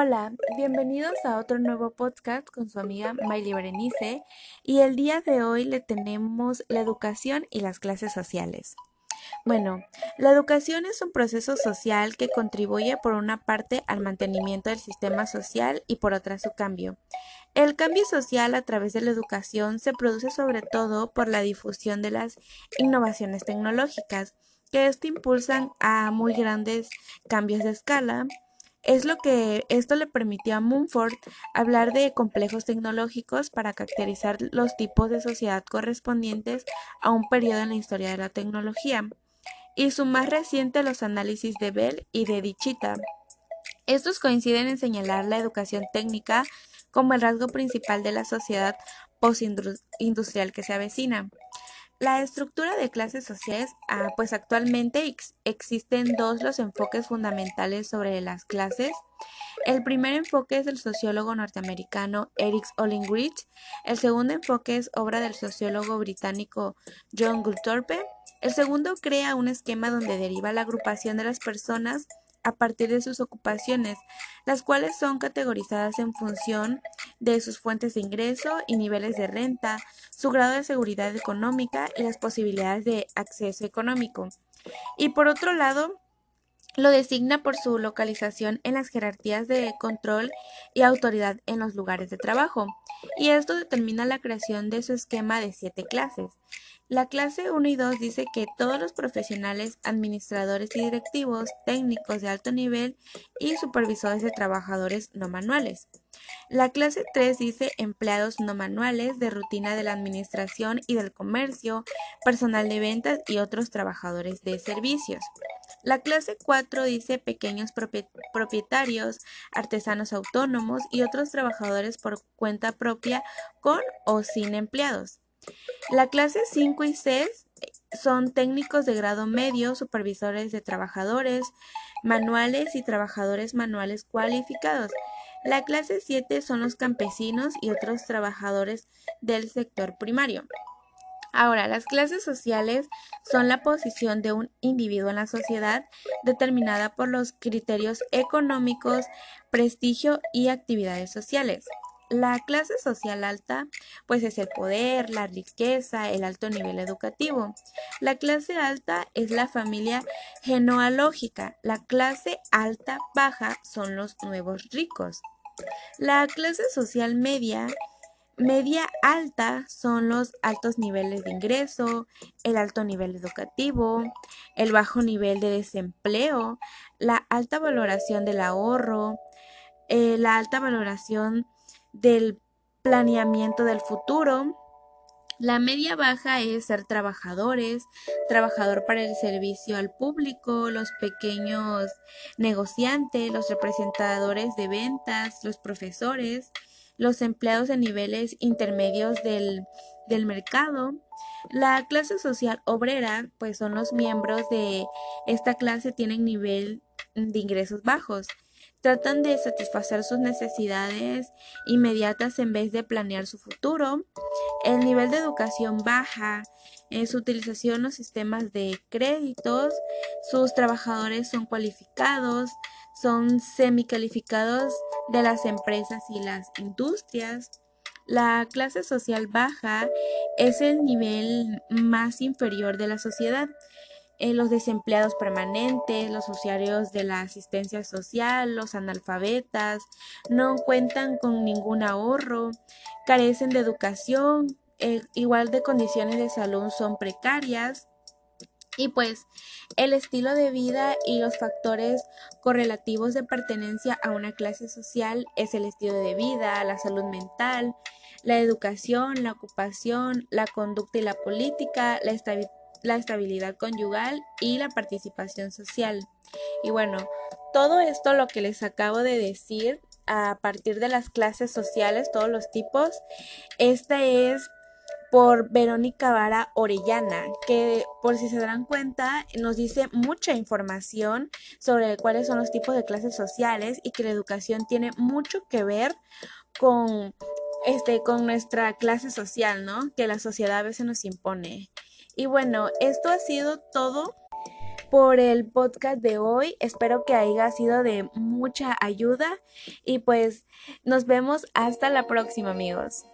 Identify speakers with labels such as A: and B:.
A: Hola, bienvenidos a otro nuevo podcast con su amiga Miley Berenice y el día de hoy le tenemos la educación y las clases sociales. Bueno, la educación es un proceso social que contribuye por una parte al mantenimiento del sistema social y por otra su cambio. El cambio social a través de la educación se produce sobre todo por la difusión de las innovaciones tecnológicas, que esto impulsan a muy grandes cambios de escala, es lo que esto le permitió a Mumford hablar de complejos tecnológicos para caracterizar los tipos de sociedad correspondientes a un periodo en la historia de la tecnología, y su más reciente los análisis de Bell y de Dichita. Estos coinciden en señalar la educación técnica como el rasgo principal de la sociedad postindustrial que se avecina. La estructura de clases sociales, ah, pues actualmente existen dos los enfoques fundamentales sobre las clases. El primer enfoque es del sociólogo norteamericano Eric Ollingrich. El segundo enfoque es obra del sociólogo británico John Goulthorpe. El segundo crea un esquema donde deriva la agrupación de las personas a partir de sus ocupaciones, las cuales son categorizadas en función de sus fuentes de ingreso y niveles de renta, su grado de seguridad económica y las posibilidades de acceso económico. Y por otro lado, lo designa por su localización en las jerarquías de control y autoridad en los lugares de trabajo, y esto determina la creación de su esquema de siete clases. La clase 1 y 2 dice que todos los profesionales, administradores y directivos, técnicos de alto nivel y supervisores de trabajadores no manuales. La clase 3 dice empleados no manuales de rutina de la administración y del comercio, personal de ventas y otros trabajadores de servicios. La clase 4 dice pequeños propietarios, artesanos autónomos y otros trabajadores por cuenta propia con o sin empleados. La clase 5 y 6 son técnicos de grado medio, supervisores de trabajadores manuales y trabajadores manuales cualificados. La clase 7 son los campesinos y otros trabajadores del sector primario. Ahora, las clases sociales son la posición de un individuo en la sociedad determinada por los criterios económicos, prestigio y actividades sociales. La clase social alta, pues es el poder, la riqueza, el alto nivel educativo. La clase alta es la familia genealógica. La clase alta baja son los nuevos ricos. La clase social media, media alta son los altos niveles de ingreso, el alto nivel educativo, el bajo nivel de desempleo, la alta valoración del ahorro, eh, la alta valoración del planeamiento del futuro. La media baja es ser trabajadores, trabajador para el servicio al público, los pequeños negociantes, los representadores de ventas, los profesores, los empleados de niveles intermedios del, del mercado. La clase social obrera, pues son los miembros de esta clase tienen nivel de ingresos bajos. Tratan de satisfacer sus necesidades inmediatas en vez de planear su futuro. El nivel de educación baja, en su utilización los sistemas de créditos, sus trabajadores son cualificados, son semicalificados de las empresas y las industrias. La clase social baja es el nivel más inferior de la sociedad eh, los desempleados permanentes, los usuarios de la asistencia social, los analfabetas, no cuentan con ningún ahorro, carecen de educación, eh, igual de condiciones de salud son precarias. Y pues el estilo de vida y los factores correlativos de pertenencia a una clase social es el estilo de vida, la salud mental, la educación, la ocupación, la conducta y la política, la estabilidad la estabilidad conyugal y la participación social. Y bueno, todo esto lo que les acabo de decir a partir de las clases sociales, todos los tipos, esta es por Verónica Vara Orellana, que por si se dan cuenta nos dice mucha información sobre cuáles son los tipos de clases sociales y que la educación tiene mucho que ver con este con nuestra clase social, ¿no? Que la sociedad a veces nos impone. Y bueno, esto ha sido todo por el podcast de hoy. Espero que haya sido de mucha ayuda y pues nos vemos hasta la próxima amigos.